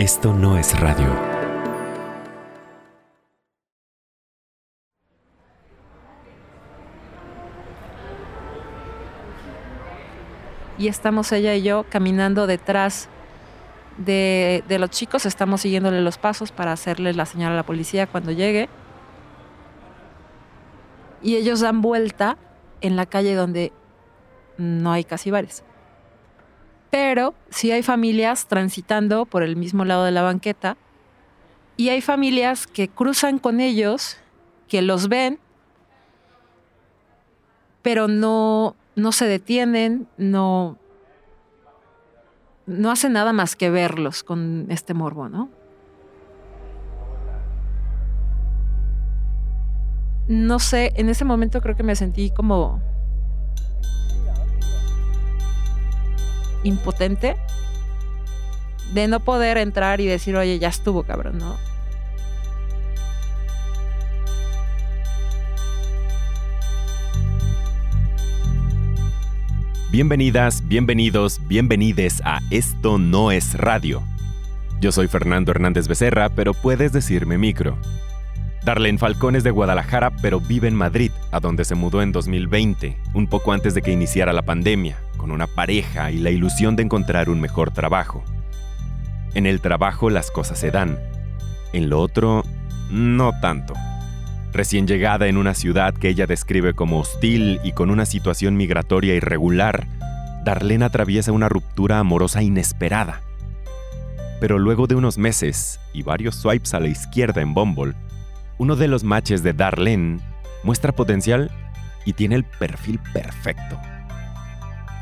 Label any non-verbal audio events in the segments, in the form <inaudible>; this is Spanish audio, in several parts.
Esto no es radio. Y estamos ella y yo caminando detrás de, los chicos, estamos siguiéndole los pasos para hacerle la señal a la policía cuando llegue. Y ellos dan vuelta en la calle donde no hay casi bares. Pero sí hay familias transitando por el mismo lado de la banqueta y hay familias que cruzan con ellos, que los ven, pero no, no se detienen, no, no hacen nada más que verlos con este morbo, ¿no? No sé, en ese momento creo que me sentí como impotente de no poder entrar y decir, oye, ya estuvo, cabrón, ¿no? Bienvenidas, bienvenidos, bienvenides a Esto no es radio. Yo soy Fernando Hernández Becerra, pero puedes decirme micro. Darlene Falcón es de Guadalajara, pero vive en Madrid, a donde se mudó en 2020, un poco antes de que iniciara la pandemia, con una pareja y la ilusión de encontrar un mejor trabajo. En el trabajo las cosas se dan, en lo otro, no tanto. Recién llegada en una ciudad que ella describe como hostil y con una situación migratoria irregular, Darlene atraviesa una ruptura amorosa inesperada. Pero luego de unos meses y varios swipes a la izquierda en Bumble, uno de los matches de Darlene muestra potencial y tiene el perfil perfecto.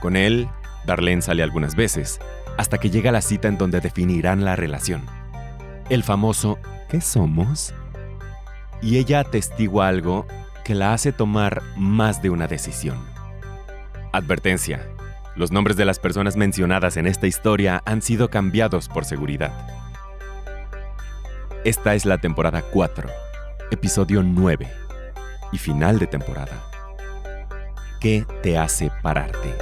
Con él, Darlene sale algunas veces, hasta que llega la cita en donde definirán la relación. El famoso ¿qué somos? Y ella atestigua algo que la hace tomar más de una decisión. Advertencia. Los nombres de las personas mencionadas en esta historia han sido cambiados por seguridad. Esta es la temporada 4 episodio 9 y final de temporada. ¿Qué te hace pararte?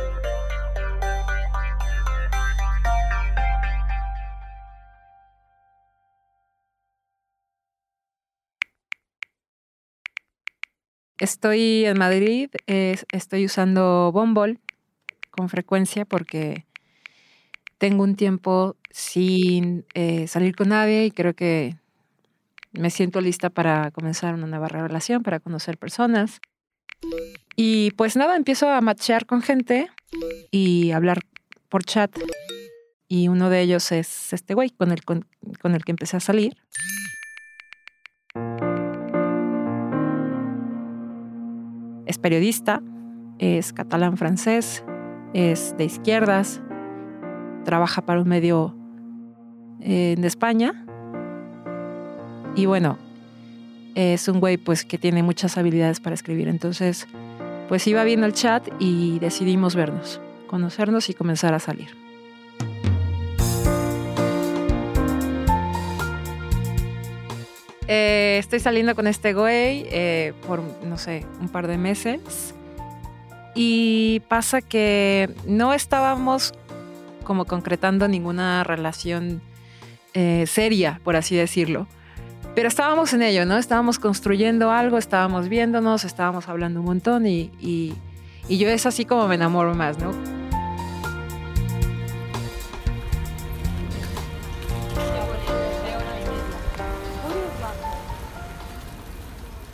Estoy en Madrid, estoy usando Bumble con frecuencia porque tengo un tiempo sin eh, salir con nadie y creo que me siento lista para comenzar una nueva relación, para conocer personas. Y pues nada, empiezo a matchear con gente y hablar por chat. Y uno de ellos es este güey con el, con, el que empecé a salir. Es periodista, es catalán francés, es de izquierdas, trabaja para un medio eh, en España y bueno, es un güey pues que tiene muchas habilidades para escribir. Entonces, pues iba viendo el chat y decidimos vernos, conocernos y comenzar a salir. Eh, estoy saliendo con este güey eh, por, no sé, un par de meses. Y pasa que no estábamos como concretando ninguna relación eh, seria, por así decirlo. Pero estábamos en ello, ¿no? Estábamos construyendo algo, estábamos viéndonos, estábamos hablando un montón y, y, yo es así como me enamoro más, ¿no?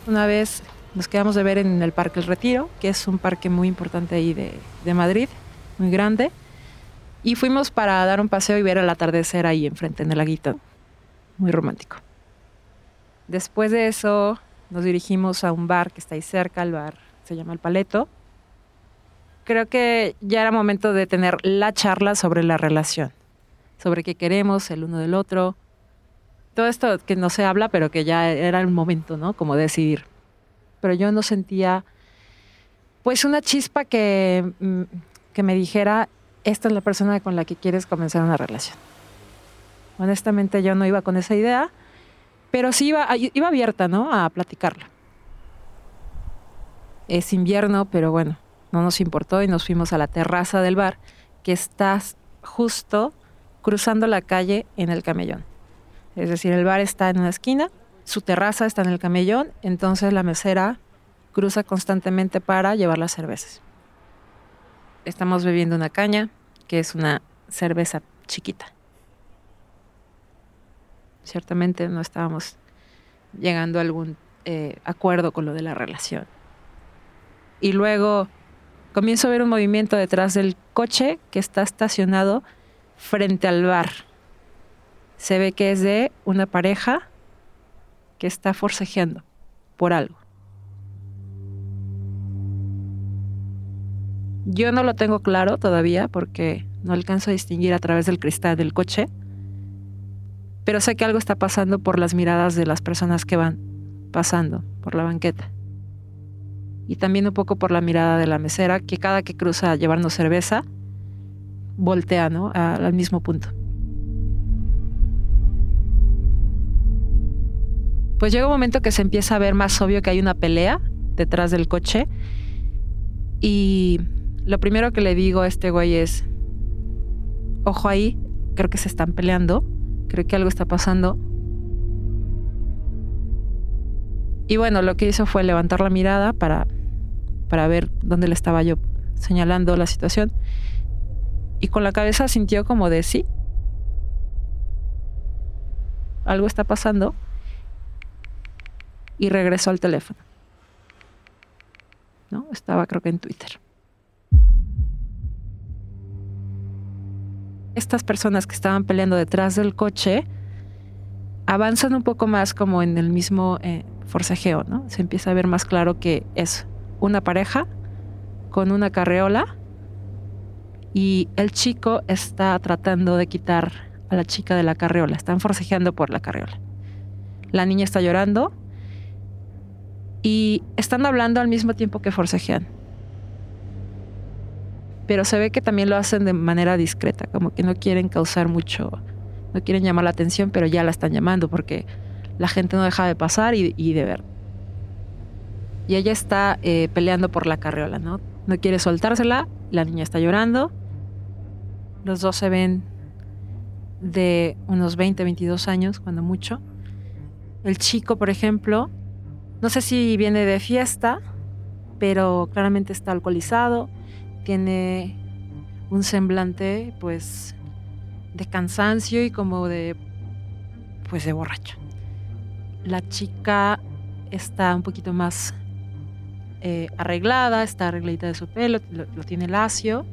Una vez nos quedamos de ver en el Parque El Retiro, que es un parque muy importante ahí de, de, Madrid, muy grande. Y fuimos para dar un paseo y ver el atardecer ahí enfrente en el laguito. Muy romántico. Después de eso nos dirigimos a un bar que está ahí cerca, el bar se llama El Paleto. Creo que ya era momento de tener la charla sobre la relación, sobre qué queremos el uno del otro. Todo esto que no se habla, pero que ya era el momento, ¿no? Como decidir. Pero yo no sentía, pues, una chispa que, mm, que me dijera, esta es la persona con la que quieres comenzar una relación. Honestamente yo no iba con esa idea pero sí iba, iba abierta, ¿no? A platicarla. Es invierno, pero bueno, no nos importó y nos fuimos a la terraza del bar, que está justo cruzando la calle en el camellón. Es decir, el bar está en una esquina, su terraza está en el camellón, entonces la mesera cruza constantemente para llevar las cervezas. Estamos bebiendo una caña, que es una cerveza chiquita. Ciertamente no estábamos llegando a algún eh, acuerdo con lo de la relación. Y luego comienzo a ver un movimiento detrás del coche que está estacionado frente al bar. Se ve que es de una pareja que está forcejeando por algo. Yo no lo tengo claro todavía porque no alcanzo a distinguir a través del cristal del coche, pero sé que algo está pasando por las miradas de las personas que van pasando por la banqueta. Y también un poco por la mirada de la mesera, que cada que cruza a llevarnos cerveza, voltea ¿no? al mismo punto. Pues llega un momento que se empieza a ver más obvio que hay una pelea detrás del coche. Y lo primero que le digo a este güey es, ojo ahí, creo que se están peleando, creo que algo está pasando. Y bueno, lo que hizo fue levantar la mirada para, para ver dónde le estaba yo señalando la situación. Y con la cabeza sintió como de sí. Algo está pasando. Y regresó al teléfono. ¿No? Estaba creo que en Twitter. Estas personas que estaban peleando detrás del coche avanzan un poco más como en el mismo eh, forcejeo, ¿no? Se empieza a ver más claro que es una pareja con una carreola y el chico está tratando de quitar a la chica de la carreola. Están forcejeando por la carreola. La niña está llorando y están hablando al mismo tiempo que forcejean. Pero se ve que también lo hacen de manera discreta, como que no quieren causar mucho, no quieren llamar la atención, pero ya la están llamando porque la gente no deja de pasar y, de ver. Y ella está eh, peleando por la carreola, ¿no? No quiere soltársela, la niña está llorando los dos se ven de unos 20, 22 años, cuando mucho. El chico, por ejemplo, no sé si viene de fiesta, pero claramente está alcoholizado, tiene un semblante pues de cansancio y como de pues de borracho. La chica está un poquito más eh, arreglada, está arregladita de su pelo, lo tiene lacio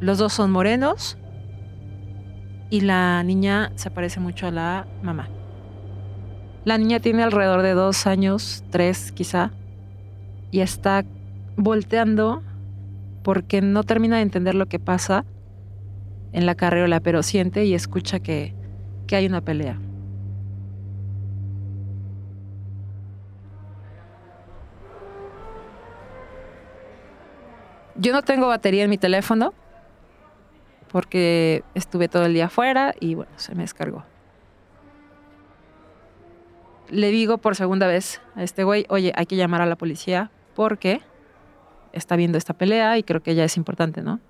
los dos son morenos y la niña se parece mucho a la mamá. La niña tiene alrededor de dos años, tres quizá, y está volteando porque no termina de entender lo que pasa en la carreola, pero siente y escucha que, que hay una pelea. Yo no tengo batería en mi teléfono, porque estuve todo el día afuera y bueno, se me descargó. Le digo por segunda vez a este güey, oye, hay que llamar a la policía porque está viendo esta pelea y creo que ya es importante, ¿no?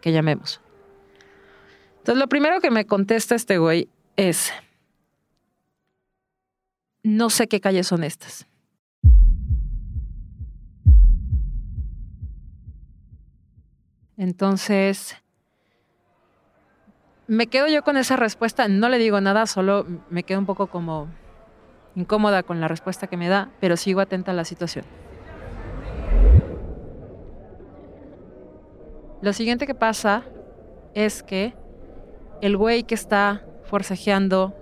Que llamemos. Entonces, lo primero que me contesta este güey es, no sé qué calles son estas. Entonces, me quedo yo con esa respuesta, no le digo nada, solo me quedo un poco como incómoda con la respuesta que me da, pero sigo atenta a la situación. Lo siguiente que pasa es que el güey que está forcejeando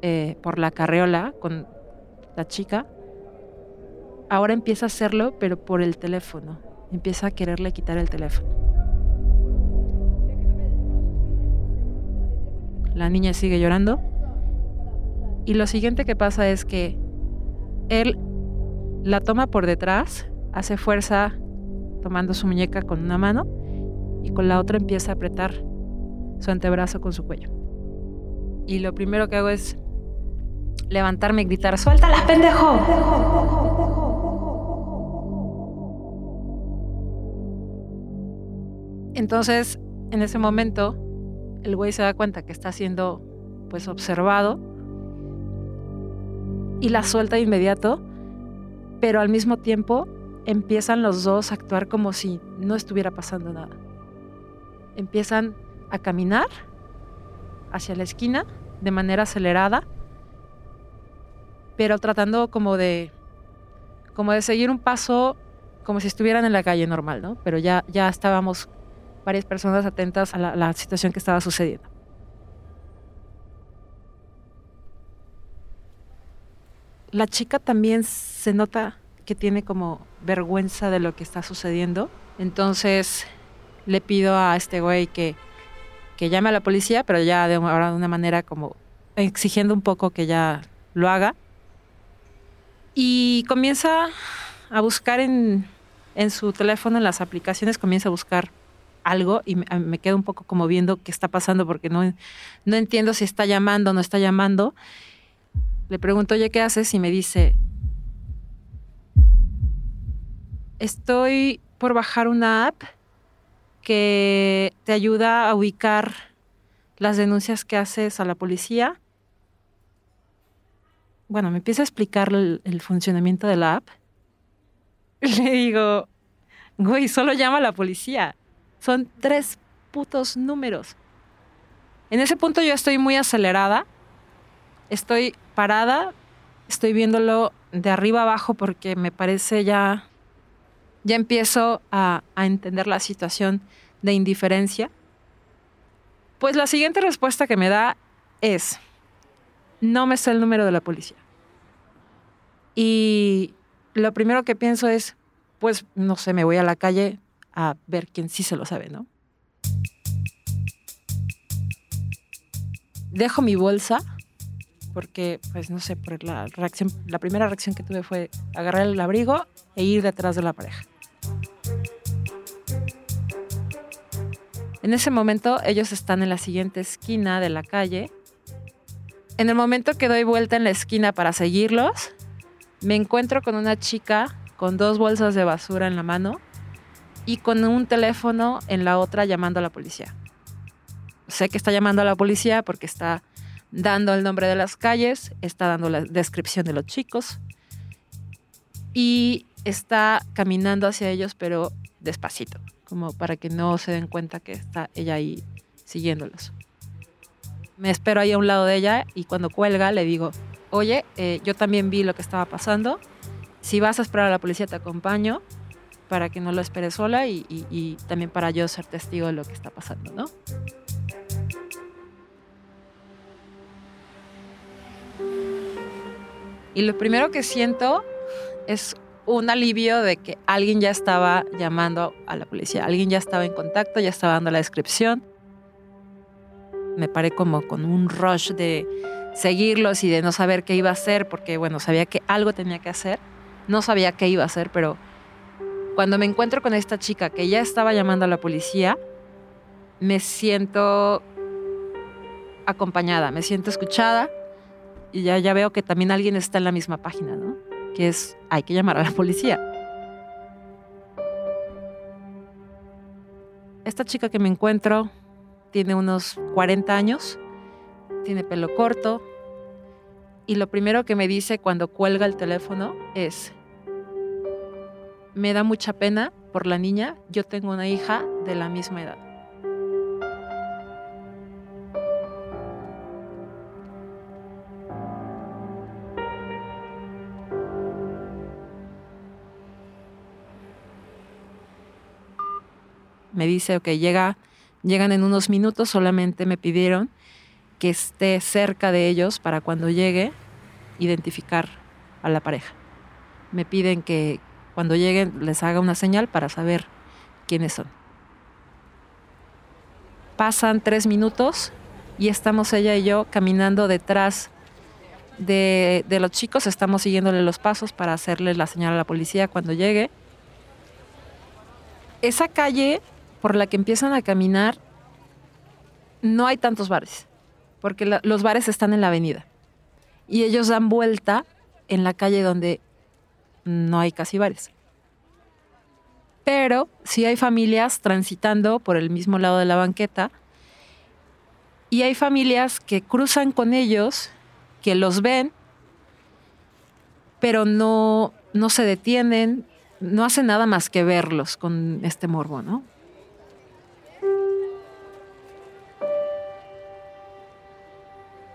eh, por la carreola con la chica, ahora empieza a hacerlo, pero por el teléfono. Empieza a quererle quitar el teléfono. La niña sigue llorando. Y lo siguiente que pasa es que él la toma por detrás, hace fuerza tomando su muñeca con una mano y con la otra empieza a apretar su antebrazo con su cuello. Y lo primero que hago es levantarme y gritar, ¡suéltala, pendejo! Entonces, en ese momento, el güey se da cuenta que está siendo pues observado y la suelta de inmediato, pero al mismo tiempo empiezan los dos a actuar como si no estuviera pasando nada. Empiezan a caminar hacia la esquina de manera acelerada, pero tratando como de como de seguir un paso como si estuvieran en la calle normal, ¿no? Pero ya, ya estábamos varias personas atentas a la situación que estaba sucediendo. La chica también se nota que tiene como vergüenza de lo que está sucediendo. Entonces le pido a este güey que, que llame a la policía, pero ya de, ahora de una manera como exigiendo un poco que ya lo haga. Y comienza a buscar en, en su teléfono, en las aplicaciones, comienza a buscar algo y me, quedo un poco como viendo qué está pasando porque no, no entiendo si está llamando o no está llamando. Le pregunto, oye, ¿qué haces? Y me dice, estoy por bajar una app que te ayuda a ubicar las denuncias que haces a la policía. Bueno, me empieza a explicar el, el funcionamiento de la app. <laughs> Le digo, güey, solo llama a la policía. Son tres putos números. En ese punto yo estoy muy acelerada. Estoy parada. Estoy viéndolo de arriba abajo porque me parece ya. Ya empiezo a, a entender la situación de indiferencia. Pues la siguiente respuesta que me da es: no me sé el número de la policía. Y lo primero que pienso es: pues no sé, me voy a la calle, a ver quién sí se lo sabe, ¿no? Dejo mi bolsa porque, pues no sé, por la reacción, la primera reacción que tuve fue agarrar el abrigo e ir detrás de la pareja. En ese momento ellos están en la siguiente esquina de la calle. En el momento que doy vuelta en la esquina para seguirlos, me encuentro con una chica con dos bolsas de basura en la mano y con un teléfono en la otra llamando a la policía. Sé que está llamando a la policía porque está dando el nombre de las calles, está dando la descripción de los chicos y está caminando hacia ellos pero despacito, como para que no se den cuenta que está ella ahí siguiéndolos. Me espero ahí a un lado de ella y cuando cuelga le digo, oye, eh, yo también vi lo que estaba pasando, si vas a esperar a la policía te acompaño, para que no lo espere sola y, también para yo ser testigo de lo que está pasando, ¿no? Y lo primero que siento es un alivio de que alguien ya estaba llamando a la policía, alguien ya estaba en contacto, ya estaba dando la descripción. Me paré como con un rush de seguirlos y de no saber qué iba a hacer, porque bueno, sabía que algo tenía que hacer, no sabía qué iba a hacer, pero cuando me encuentro con esta chica que ya estaba llamando a la policía, me siento acompañada, me siento escuchada y ya, ya veo que también alguien está en la misma página, ¿no? Que es, hay que llamar a la policía. Esta chica que me encuentro tiene unos 40 años, tiene pelo corto y lo primero que me dice cuando cuelga el teléfono es, me da mucha pena por la niña. Yo tengo una hija de la misma edad. Me dice, ok, llega, llegan en unos minutos, solamente me pidieron que esté cerca de ellos para cuando llegue identificar a la pareja. Me piden que, cuando lleguen les haga una señal para saber quiénes son. Pasan tres minutos y estamos ella y yo caminando detrás de, los chicos, estamos siguiéndole los pasos para hacerle la señal a la policía cuando llegue. Esa calle por la que empiezan a caminar, no hay tantos bares, porque los bares están en la avenida. Y ellos dan vuelta en la calle donde no hay casi bares. Pero sí hay familias transitando por el mismo lado de la banqueta y hay familias que cruzan con ellos, que los ven pero no, no se detienen, no hacen nada más que verlos con este morbo, ¿no?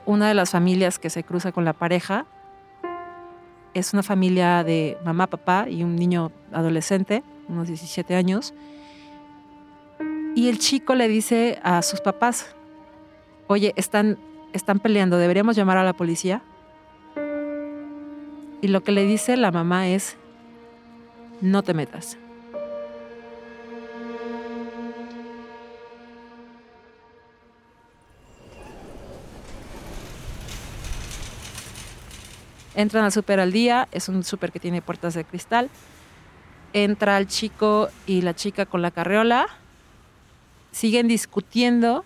Una de las familias que se cruza con la pareja es una familia de mamá, papá y un niño adolescente, unos 17 años. Y el chico le dice a sus papás, oye, están, están peleando, deberíamos llamar a la policía. Y lo que le dice la mamá es, no te metas. Entran al súper al día, es un súper que tiene puertas de cristal. Entra el chico y la chica con la carriola. Siguen discutiendo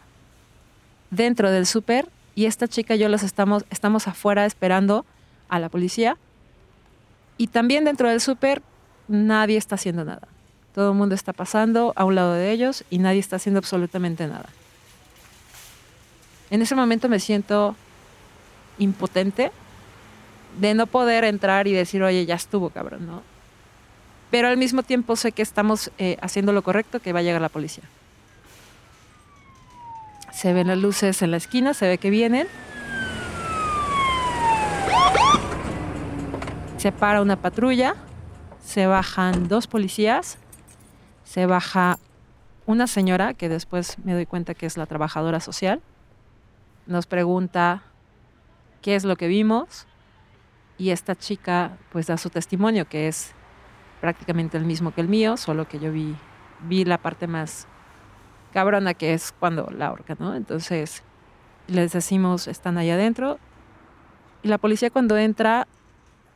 dentro del súper y esta chica y yo los estamos, estamos afuera esperando a la policía. Y también dentro del súper nadie está haciendo nada. Todo el mundo está pasando a un lado de ellos y nadie está haciendo absolutamente nada. En ese momento me siento impotente de no poder entrar y decir, oye, ya estuvo, cabrón, ¿no? Pero al mismo tiempo sé que estamos eh, haciendo lo correcto, que va a llegar la policía. Se ven las luces en la esquina, se ve que vienen. Se para una patrulla, se bajan dos policías, se baja una señora, que después me doy cuenta que es la trabajadora social, nos pregunta qué es lo que vimos, y esta chica pues da su testimonio que es prácticamente el mismo que el mío, solo que yo vi, vi la parte más cabrona que es cuando la horca, ¿no? Entonces les decimos, están ahí adentro. Y la policía cuando entra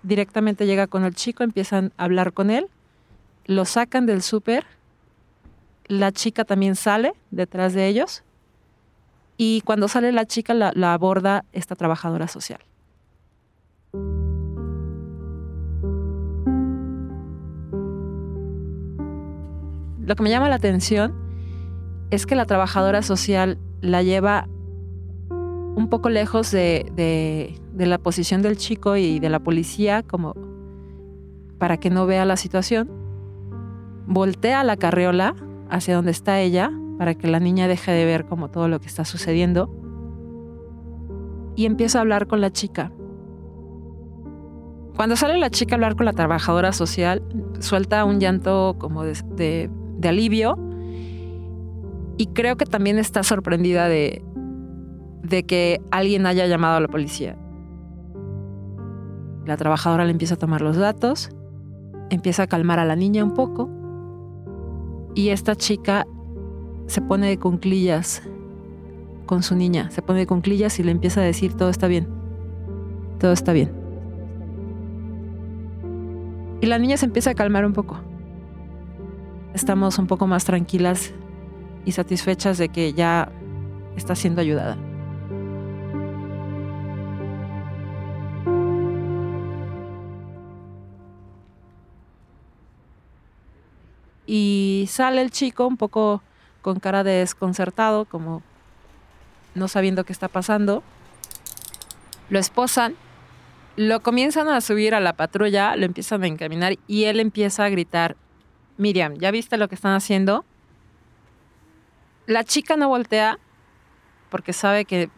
directamente llega con el chico, empiezan a hablar con él, lo sacan del súper, la chica también sale detrás de ellos y cuando sale la chica la aborda esta trabajadora social. Lo que me llama la atención es que la trabajadora social la lleva un poco lejos de, la posición del chico y de la policía, como para que no vea la situación. Voltea la carriola hacia donde está ella, para que la niña deje de ver como todo lo que está sucediendo. Y empieza a hablar con la chica. Cuando sale la chica a hablar con la trabajadora social, suelta un llanto como de de alivio y creo que también está sorprendida de, de que alguien haya llamado a la policía. La trabajadora le empieza a tomar los datos, empieza a calmar a la niña un poco y esta chica se pone de cunclillas con su niña, se pone de cunclillas y le empieza a decir todo está bien, todo está bien. Y la niña se empieza a calmar un poco estamos un poco más tranquilas y satisfechas de que ya está siendo ayudada. Y sale el chico un poco con cara de desconcertado, como no sabiendo qué está pasando. Lo esposan, lo comienzan a subir a la patrulla, lo empiezan a encaminar y él empieza a gritar, Miriam, ¿ya viste lo que están haciendo? La chica no voltea porque sabe que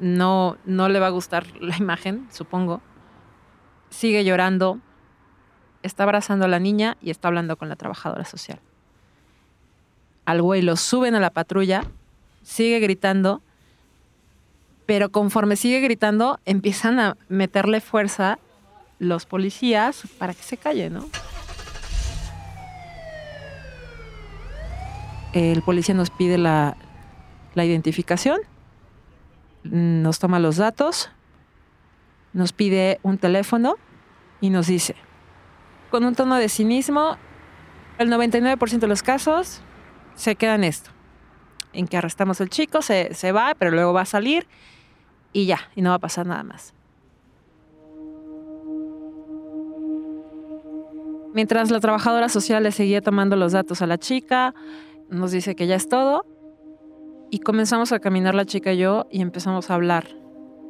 no, no le va a gustar <laughs> la imagen, supongo. Sigue llorando, está abrazando a la niña y está hablando con la trabajadora social. Al güey lo suben a la patrulla, sigue gritando, pero conforme sigue gritando, empiezan a meterle fuerza los policías para que se calle, ¿no? El policía nos pide la, identificación, nos toma los datos, nos pide un teléfono y nos dice, con un tono de cinismo, el 99% de los casos se queda en esto, en que arrestamos al chico, se, se va, pero luego va a salir y ya, y no va a pasar nada más. Mientras la trabajadora social le seguía tomando los datos a la chica, nos dice que ya es todo y comenzamos a caminar la chica y yo y empezamos a hablar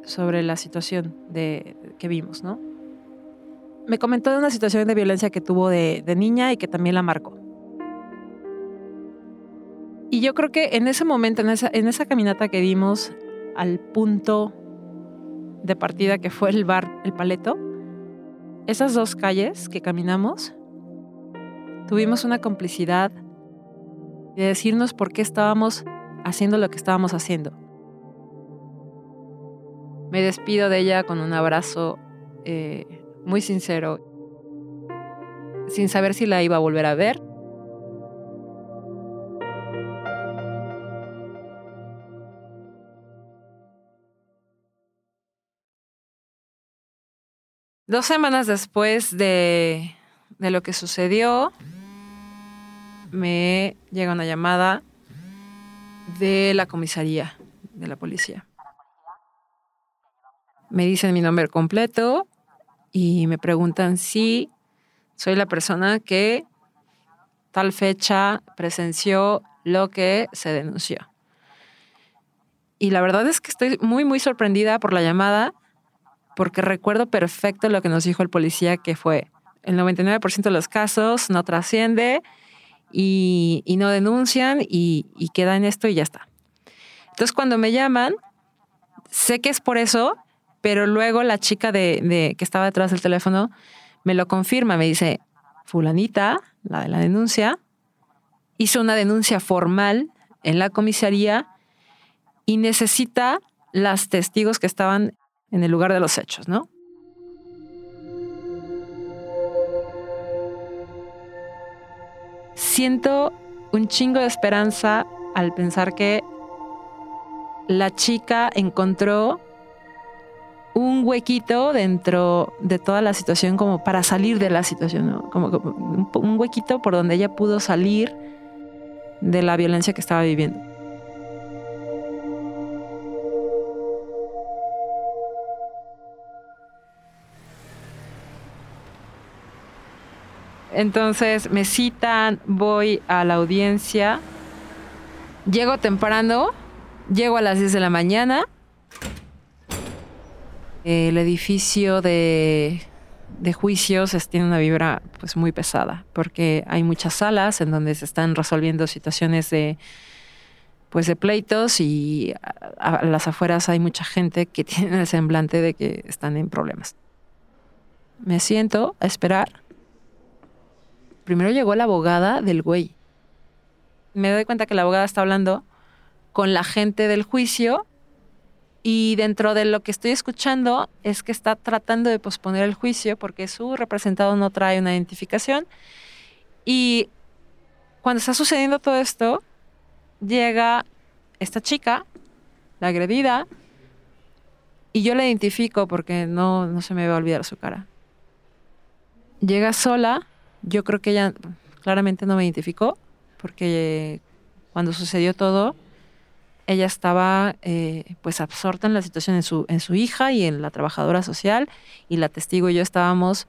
sobre la situación de, que vimos, ¿no? me comentó de una situación de violencia que tuvo de, niña y que también la marcó. Y yo creo que en ese momento, en esa, en esa caminata que dimos al punto de partida que fue el bar El Paleto, esas dos calles que caminamos, tuvimos una complicidad de decirnos por qué estábamos haciendo lo que estábamos haciendo. Me despido de ella con un abrazo eh, muy sincero, sin saber si la iba a volver a ver. Dos semanas después de, de lo que sucedió, me llega una llamada de la comisaría de la policía. Me dicen mi nombre completo y me preguntan si soy la persona que tal fecha presenció lo que se denunció. Y la verdad es que estoy muy, muy sorprendida por la llamada, porque recuerdo perfecto lo que nos dijo el policía, que fue el 99% de los casos no trasciende y, no denuncian y, y queda en esto y ya está. Entonces cuando me llaman, sé que es por eso, pero luego la chica de, que estaba detrás del teléfono me lo confirma, me dice, fulanita, la de la denuncia, hizo una denuncia formal en la comisaría y necesita las testigos que estaban en el lugar de los hechos, ¿no? Siento un chingo de esperanza al pensar que la chica encontró un huequito dentro de toda la situación como para salir de la situación, como, un huequito por donde ella pudo salir de la violencia que estaba viviendo. Entonces me citan, voy a la audiencia, llego temprano, llego a las 10 de la mañana el edificio de, juicios tiene una vibra pues muy pesada porque hay muchas salas en donde se están resolviendo situaciones de pues de pleitos y a, las afueras hay mucha gente que <laughs> tiene el semblante de que están en problemas. Me siento a esperar. Primero llegó la abogada del güey. Me doy cuenta que la abogada está hablando con la gente del juicio y dentro de lo que estoy escuchando es que está tratando de posponer el juicio porque su representado no trae una identificación. Y cuando está sucediendo todo esto, llega esta chica, la agredida, y yo la identifico porque no, no se me va a olvidar su cara. Llega sola, yo creo que ella claramente no me identificó porque cuando sucedió todo, ella estaba eh, pues absorta en la situación en su, en su hija y en la trabajadora social y la testigo y yo estábamos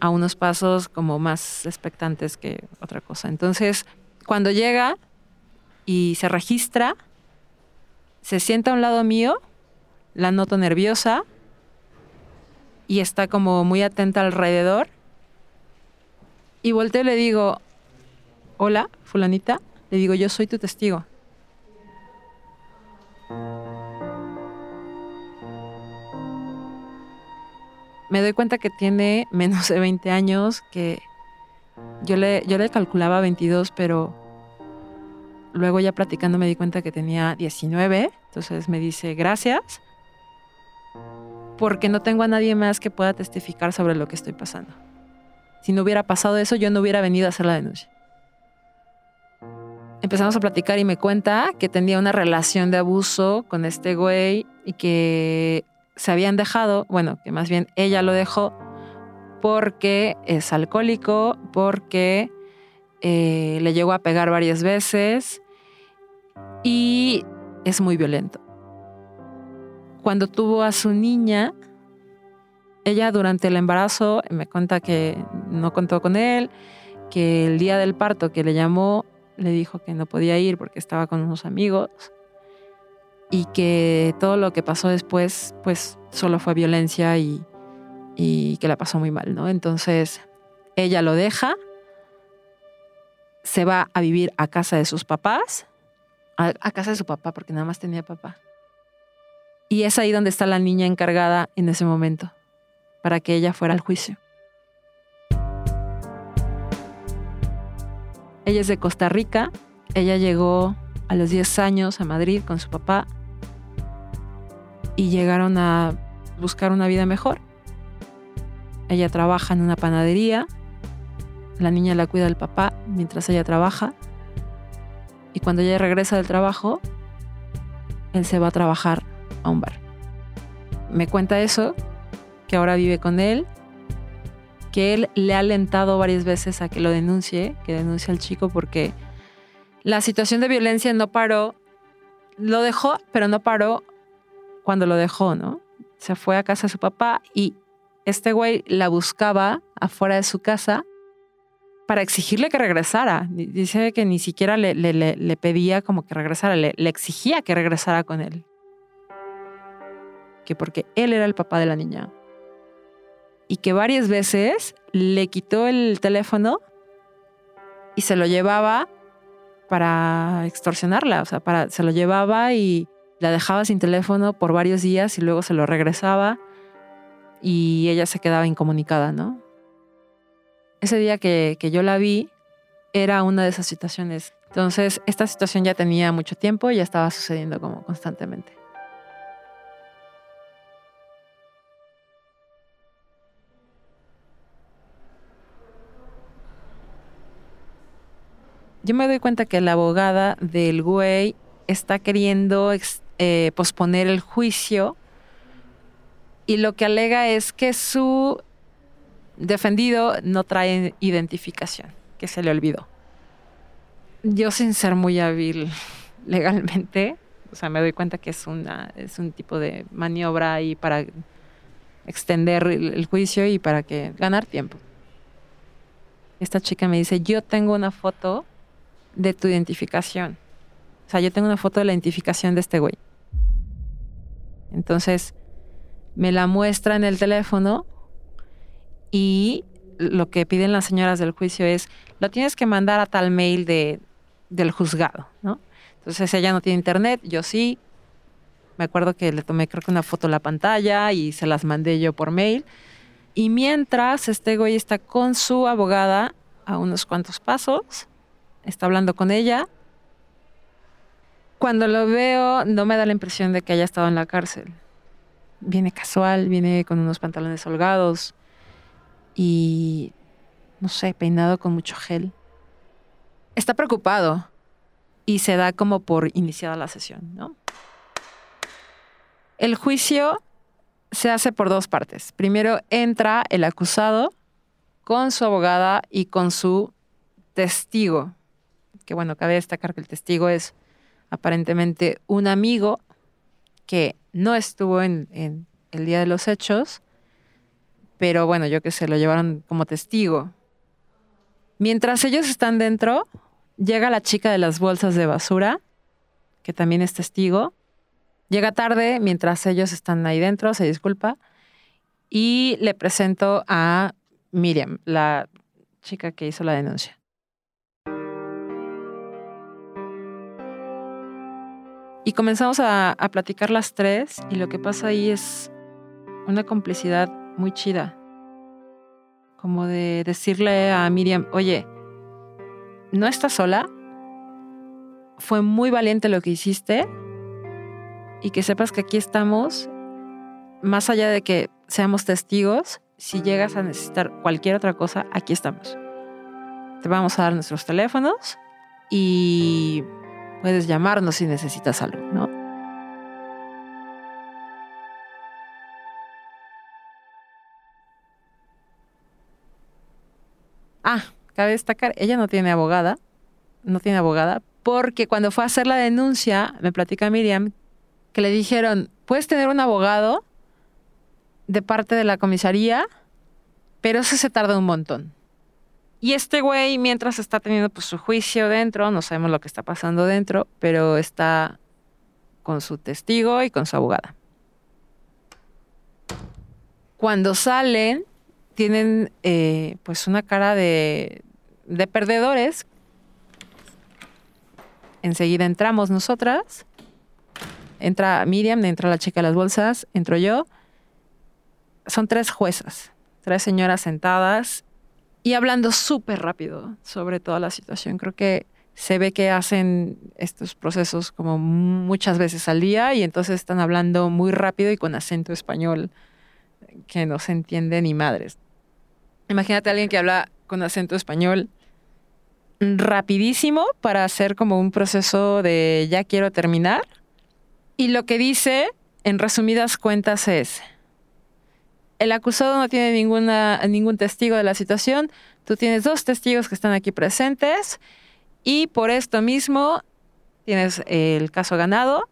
a unos pasos como más expectantes que otra cosa. Entonces, cuando llega y se registra, se sienta a un lado mío, la noto nerviosa y está como muy atenta alrededor. Y volteo y le digo, hola, fulanita, le digo, yo soy tu testigo. me doy cuenta que tiene menos de 20 años, que yo le, yo le calculaba 22, pero luego ya platicando me di cuenta que tenía 19, entonces me dice gracias, porque no tengo a nadie más que pueda testificar sobre lo que estoy pasando. Si no hubiera pasado eso, yo no hubiera venido a hacer la denuncia. Empezamos a platicar y me cuenta que tenía una relación de abuso con este güey y que se habían dejado, bueno, que más bien ella lo dejó porque es alcohólico, porque eh, le llegó a pegar varias veces y es muy violento. Cuando tuvo a su niña, ella durante el embarazo me cuenta que no contó con él, que el día del parto que le llamó le dijo que no podía ir porque estaba con unos amigos y que todo lo que pasó después, pues solo fue violencia y, y que la pasó muy mal, ¿no? Entonces ella lo deja, se va a vivir a casa de sus papás, a, a casa de su papá, porque nada más tenía papá. Y es ahí donde está la niña encargada en ese momento, para que ella fuera al juicio. Ella es de Costa Rica, ella llegó a los 10 años a Madrid con su papá y llegaron a buscar una vida mejor. Ella trabaja en una panadería, la niña la cuida del papá mientras ella trabaja y cuando ella regresa del trabajo, él se va a trabajar a un bar. Me cuenta eso, que ahora vive con él, que él le ha alentado varias veces a que lo denuncie, que denuncie al chico porque la situación de violencia no paró, lo dejó, pero no paró cuando lo dejó, ¿no? Se fue a casa de su papá y este güey la buscaba afuera de su casa para exigirle que regresara. Dice que ni siquiera le, le, pedía como que regresara, le, exigía que regresara con él. Que porque él era el papá de la niña. Y que varias veces le quitó el teléfono y se lo llevaba para extorsionarla, o sea, para, se lo llevaba y la dejaba sin teléfono por varios días y luego se lo regresaba y ella se quedaba incomunicada, ¿no? Ese día que, que yo la vi era una de esas situaciones. Entonces, esta situación ya tenía mucho tiempo y ya estaba sucediendo como constantemente. Yo me doy cuenta que la abogada del güey está queriendo eh, posponer el juicio y lo que alega es que su defendido no trae identificación, que se le olvidó. Yo sin ser muy hábil <laughs> legalmente, o sea, me doy cuenta que es, una, es un tipo de maniobra ahí para extender el juicio y para que ganar tiempo. Esta chica me dice, yo tengo una foto de tu identificación. O sea, yo tengo una foto de la identificación de este güey. Entonces, me la muestra en el teléfono y lo que piden las señoras del juicio es, lo tienes que mandar a tal mail de, del juzgado, ¿no? Entonces ella no tiene internet, yo sí. Me acuerdo que le tomé creo que una foto de la pantalla y se las mandé yo por mail. Y mientras este güey está con su abogada a unos cuantos pasos, está hablando con ella. Cuando lo veo, no me da la impresión de que haya estado en la cárcel. Viene casual, viene con unos pantalones holgados y, no sé, peinado con mucho gel. Está preocupado y se da como por iniciada la sesión, ¿no? El juicio se hace por dos partes. Primero entra el acusado con su abogada y con su testigo que bueno, cabe destacar que el testigo es aparentemente un amigo que no estuvo en, el día de los hechos, pero bueno, yo que sé, lo llevaron como testigo. Mientras ellos están dentro, llega la chica de las bolsas de basura, que también es testigo. Llega tarde mientras ellos están ahí dentro, se disculpa, y le presento a Miriam, la chica que hizo la denuncia. Y comenzamos a, platicar las tres y lo que pasa ahí es una complicidad muy chida. Como de decirle a Miriam, oye, no estás sola, fue muy valiente lo que hiciste y que sepas que aquí estamos, más allá de que seamos testigos, si llegas a necesitar cualquier otra cosa, aquí estamos. Te vamos a dar nuestros teléfonos y Puedes llamarnos si necesitas algo, ¿no? Ah, cabe destacar, ella no tiene abogada, no tiene abogada, porque cuando fue a hacer la denuncia, me platica Miriam, que le dijeron, puedes tener un abogado de parte de la comisaría, pero eso se tarda un montón. Y este güey, mientras está teniendo pues, su juicio dentro, no sabemos lo que está pasando dentro, pero está con su testigo y con su abogada. Cuando salen, tienen eh, pues una cara de, de perdedores. Enseguida entramos nosotras. Entra Miriam, entra la chica de las bolsas, entro yo. Son tres juezas, tres señoras sentadas y hablando súper rápido sobre toda la situación. Creo que se ve que hacen estos procesos como muchas veces al día y entonces están hablando muy rápido y con acento español que no se entiende ni madres. Imagínate a alguien que habla con acento español rapidísimo para hacer como un proceso de ya quiero terminar. Y lo que dice, en resumidas cuentas, es, el acusado no tiene ninguna, ningún testigo de la situación, tú tienes dos testigos que están aquí presentes y por esto mismo tienes el caso ganado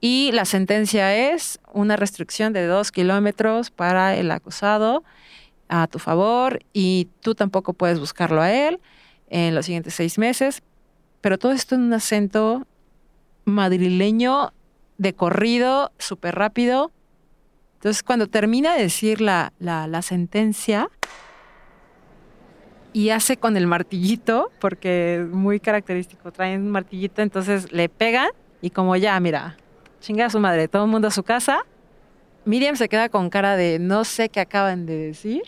y la sentencia es una restricción de dos kilómetros para el acusado a tu favor y tú tampoco puedes buscarlo a él en los siguientes seis meses. Pero todo esto en un acento madrileño de corrido, súper rápido. Entonces, cuando termina de decir la, la, sentencia, y hace con el martillito, porque es muy característico, traen un martillito, entonces le pegan y como ya, mira, chinga a su madre, todo el mundo a su casa. Miriam se queda con cara de no sé qué acaban de decir.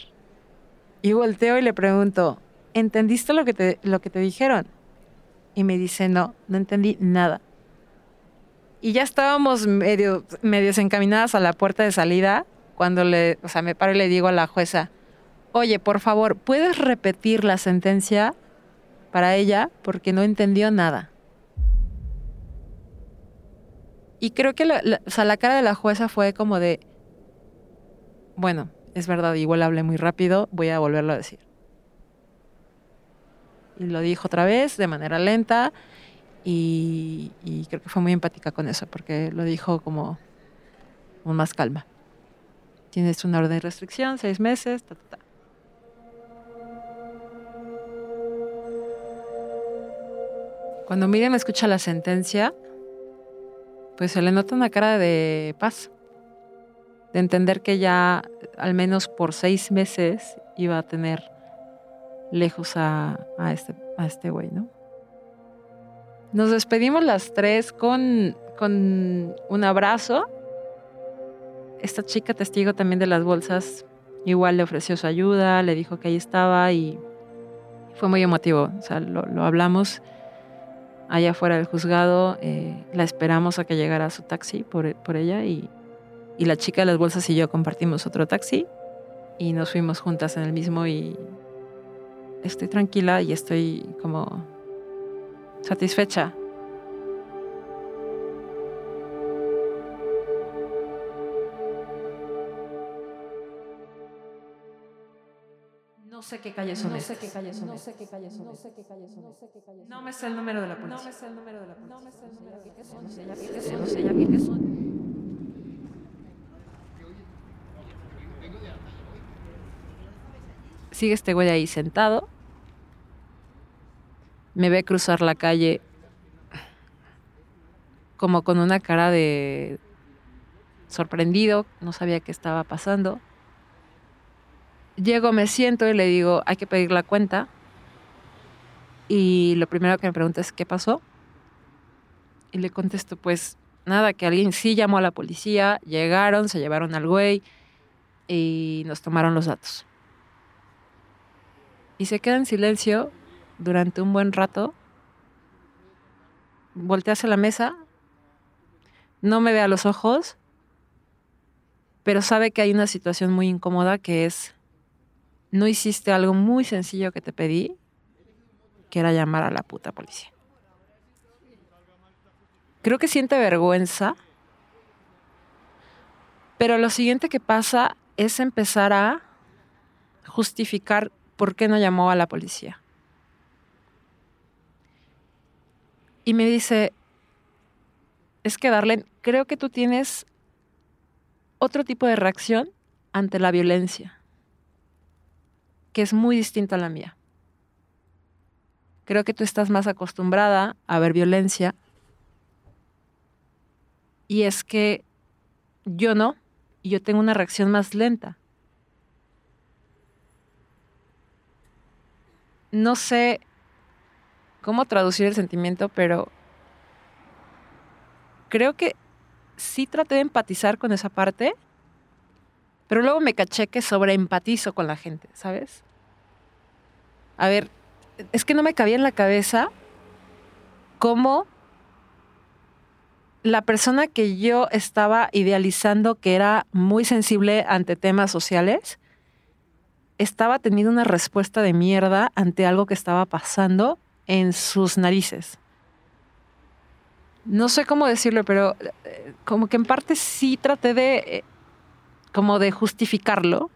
Y volteo y le pregunto, ¿entendiste lo que te, lo que te dijeron? Y me dice, no, no entendí nada. Y ya estábamos medio, medio encaminadas a la puerta de salida cuando le, o sea, me paro y le digo a la jueza, oye, por favor, ¿puedes repetir la sentencia para ella? Porque no entendió nada. Y creo que o sea, la cara de la jueza fue como de, bueno, es verdad, igual hablé muy rápido, voy a volverlo a decir. Y lo dijo otra vez de manera lenta y, creo que fue muy empática con eso, porque lo dijo como con más calma. Tienes una orden de restricción, seis meses, ta, ta, ta. Cuando Miriam escucha la sentencia, pues se le nota una cara de paz, de entender que ya al menos por seis meses iba a tener lejos a, este, a este güey, ¿no? Nos despedimos las tres con, con un abrazo. Esta chica testigo también de las bolsas igual le ofreció su ayuda, le dijo que ahí estaba y fue muy emotivo. O sea, lo, hablamos allá fuera del juzgado. Eh, la esperamos a que llegara su taxi por, por ella y, y, la chica de las bolsas y yo compartimos otro taxi y nos fuimos juntas en el mismo y estoy tranquila y estoy como satisfecha No sé qué calles son. No sé qué calles son. No sé qué calles son. No sé qué calles son. No sé qué calles son. No me sé el número de la policía. No me sé el número de la policía. No me sé el número de la policía. No sé ya qué son. No sé ya qué son. Sigue este güey ahí sentado. Me ve cruzar la calle como con una cara de sorprendido, no sabía qué estaba pasando. Llego, me siento y le digo, hay que pedir la cuenta. Y lo primero que me pregunta es, ¿qué pasó? Y le contesto, pues nada, que alguien sí llamó a la policía, llegaron, se llevaron al güey y nos tomaron los datos. Y se queda en silencio durante un buen rato. Voltea hacia la mesa, no me ve a los ojos, pero sabe que hay una situación muy incómoda que es no hiciste algo muy sencillo que te pedí, que era llamar a la puta policía. Creo que siente vergüenza, pero lo siguiente que pasa es empezar a justificar por qué no llamó a la policía. y me dice, es que Darlene, creo que tú tienes otro tipo de reacción ante la violencia, que es muy distinta a la mía. Creo que tú estás más acostumbrada a ver violencia y es que yo no, y yo tengo una reacción más lenta. No sé cómo traducir el sentimiento, pero creo que sí traté de empatizar con esa parte, pero luego me caché que sobreempatizo con la gente, ¿sabes? A ver, es que no me cabía en la cabeza cómo la persona que yo estaba idealizando que era muy sensible ante temas sociales, estaba teniendo una respuesta de mierda ante algo que estaba pasando en sus narices. No sé cómo decirlo, pero eh, como que en parte sí traté de eh, como de justificarlo,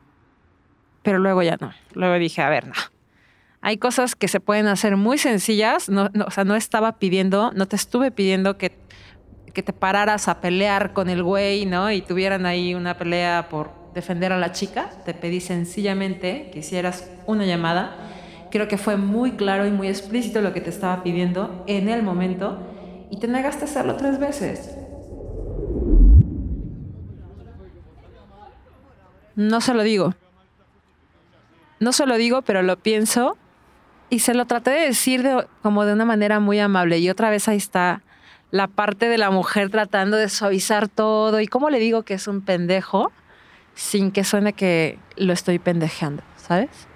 pero luego ya no. Luego dije, a ver, no. Hay cosas que se pueden hacer muy sencillas. No, o sea, no estaba pidiendo, no te estuve pidiendo que, que te pararas a pelear con el güey, ¿no? Y tuvieran ahí una pelea por defender a la chica. Te pedí sencillamente que hicieras una llamada Creo que fue muy claro y muy explícito lo que te estaba pidiendo en el momento y te negaste a hacerlo tres veces. No se lo digo. No se lo digo, pero lo pienso y se lo traté de decir como de una manera muy amable. Y otra vez ahí está la parte de la mujer tratando de suavizar todo. ¿Y cómo le digo que es un pendejo sin que suene que lo estoy pendejeando? ¿Sabes?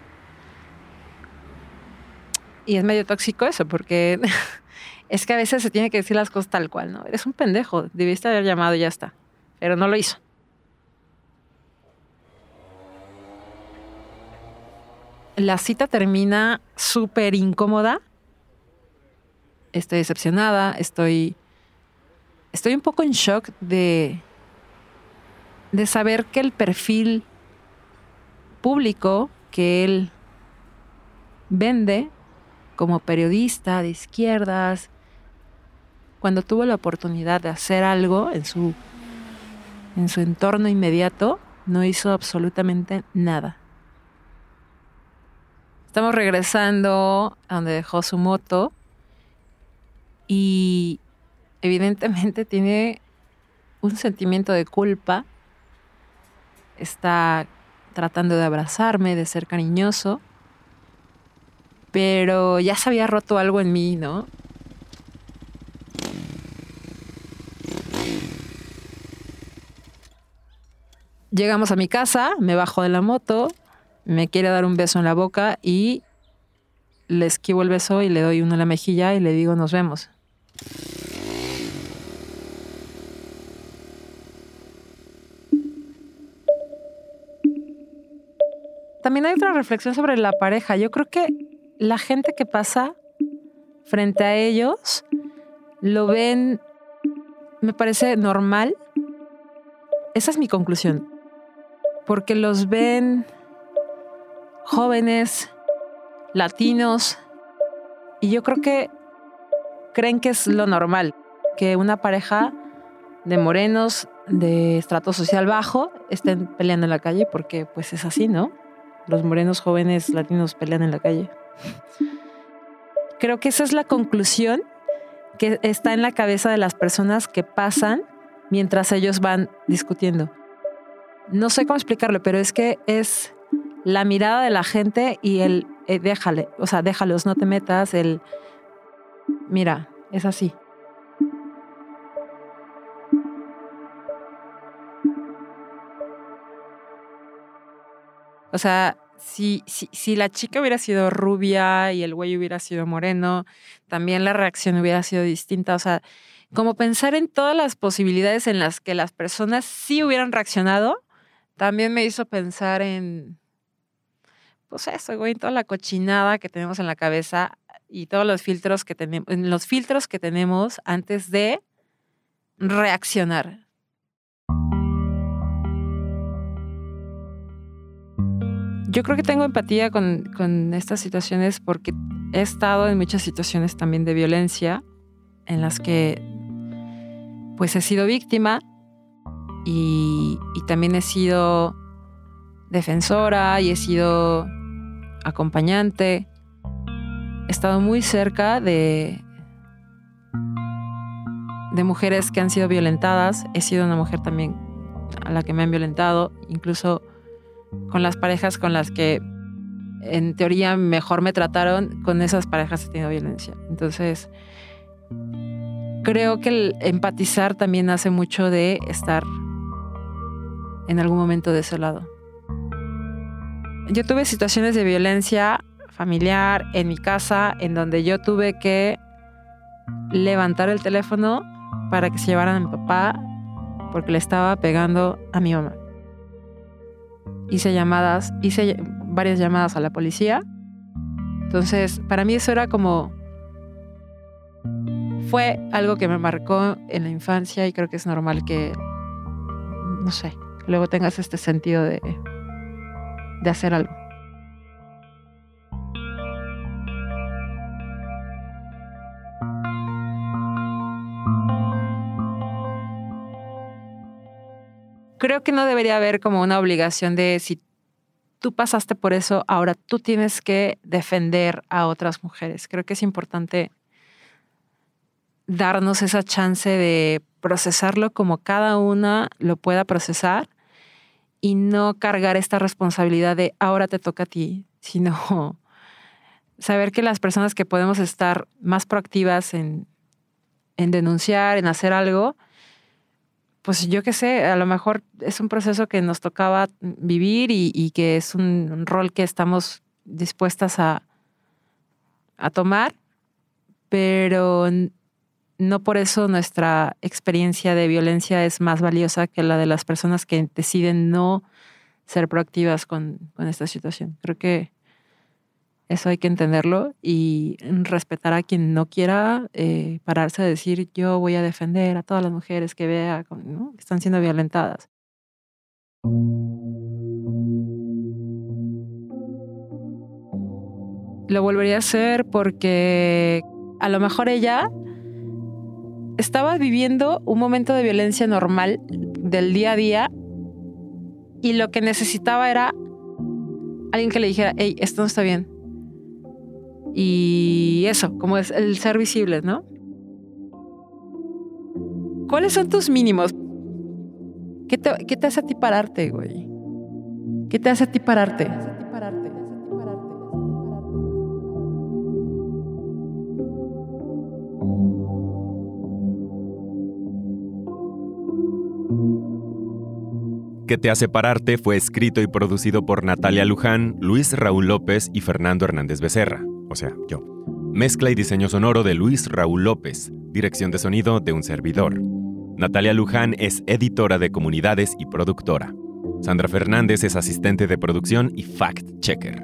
Y es medio tóxico eso, porque <laughs> es que a veces se tiene que decir las cosas tal cual, ¿no? Eres un pendejo, debiste haber llamado y ya está. Pero no lo hizo. La cita termina súper incómoda. Estoy decepcionada, estoy. Estoy un poco en shock de. de saber que el perfil público que él vende como periodista de izquierdas, cuando tuvo la oportunidad de hacer algo en su, en su entorno inmediato, no hizo absolutamente nada. Estamos regresando a donde dejó su moto y evidentemente tiene un sentimiento de culpa. Está tratando de abrazarme, de ser cariñoso pero ya se había roto algo en mí, ¿no? Llegamos a mi casa, me bajo de la moto, me quiere dar un beso en la boca y le esquivo el beso y le doy uno en la mejilla y le digo nos vemos. También hay otra reflexión sobre la pareja. Yo creo que la gente que pasa frente a ellos lo ven, me parece normal. Esa es mi conclusión. Porque los ven jóvenes, latinos, y yo creo que creen que es lo normal, que una pareja de morenos de estrato social bajo estén peleando en la calle, porque pues es así, ¿no? Los morenos jóvenes latinos pelean en la calle. Creo que esa es la conclusión que está en la cabeza de las personas que pasan mientras ellos van discutiendo. No sé cómo explicarlo, pero es que es la mirada de la gente y el eh, déjale, o sea, déjalos, no te metas, el mira, es así. O sea, si, si, la chica hubiera sido rubia y el güey hubiera sido moreno, también la reacción hubiera sido distinta. O sea, como pensar en todas las posibilidades en las que las personas sí hubieran reaccionado, también me hizo pensar en, pues eso, güey, toda la cochinada que tenemos en la cabeza y todos los filtros que tenemos, en los filtros que tenemos antes de reaccionar. Yo creo que tengo empatía con, estas situaciones porque he estado en muchas situaciones también de violencia en las que pues he sido víctima y, también he sido defensora y he sido acompañante. He estado muy cerca de mujeres que han sido violentadas. He sido una mujer también a la que me han violentado, incluso con las parejas con las que en teoría mejor me trataron, con esas parejas he tenido violencia. Entonces, creo que el empatizar también hace mucho de estar en algún momento de ese lado. Yo tuve situaciones de violencia familiar en mi casa en donde yo tuve que levantar el teléfono para que se llevaran a mi papá porque le estaba pegando a mi mamá. Hice llamadas, hice varias llamadas a la policía. Entonces, para mí eso era como... Fue algo que me marcó en la infancia y creo que es normal que, no sé, luego tengas este sentido de, de hacer algo. Creo que no debería haber como una obligación de si tú pasaste por eso, ahora tú tienes que defender a otras mujeres. Creo que es importante darnos esa chance de procesarlo como cada una lo pueda procesar y no cargar esta responsabilidad de ahora te toca a ti, sino <laughs> saber que las personas que podemos estar más proactivas en, en denunciar, en hacer algo, pues yo qué sé, a lo mejor es un proceso que nos tocaba vivir y, que es un, rol que estamos dispuestas a, a tomar, pero no por eso nuestra experiencia de violencia es más valiosa que la de las personas que deciden no ser proactivas con, con esta situación. Creo que eso hay que entenderlo y respetar a quien no quiera eh, pararse a decir yo voy a defender a todas las mujeres que vea que están siendo violentadas. Lo volvería a hacer porque a lo mejor ella estaba viviendo un momento de violencia normal del día a día y lo que necesitaba era alguien que le dijera, hey, esto no está bien, y eso, como es el ser visible, ¿no? ¿Cuáles son tus mínimos? ¿Qué te, qué te hace a ti pararte, güey? ¿Qué te hace a ti pararte? ¿Qué te hace pararte? fue escrito y producido por Natalia Luján, Luis Raúl López y Fernando Hernández Becerra o sea, yo. Mezcla y diseño sonoro de Luis Raúl López, dirección de sonido de un servidor. Natalia Luján es editora de comunidades y productora. Sandra Fernández es asistente de producción y fact-checker.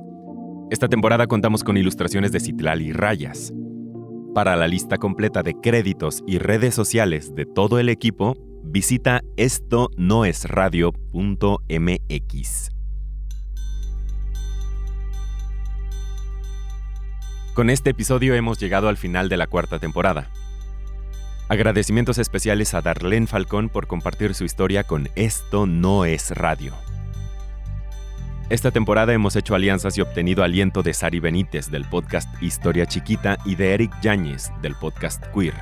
Esta temporada contamos con ilustraciones de Citlali Rayas. Para la lista completa de créditos y redes sociales de todo el equipo, visita esto no es radio.mx. Con este episodio hemos llegado al final de la cuarta temporada. Agradecimientos especiales a Darlene Falcón por compartir su historia con Esto no es radio. Esta temporada hemos hecho alianzas y obtenido aliento de Sari Benítez del podcast Historia Chiquita y de Eric Yáñez del podcast Queer,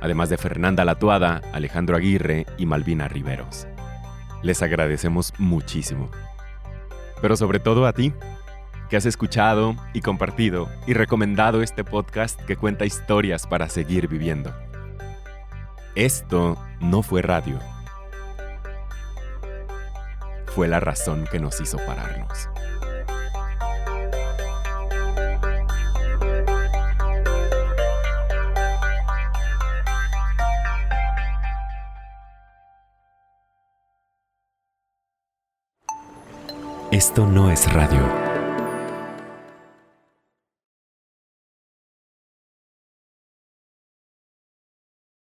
además de Fernanda Latuada, Alejandro Aguirre y Malvina Riveros. Les agradecemos muchísimo. Pero sobre todo a ti, que has escuchado y compartido y recomendado este podcast que cuenta historias para seguir viviendo. Esto no fue radio. Fue la razón que nos hizo pararnos. Esto no es radio.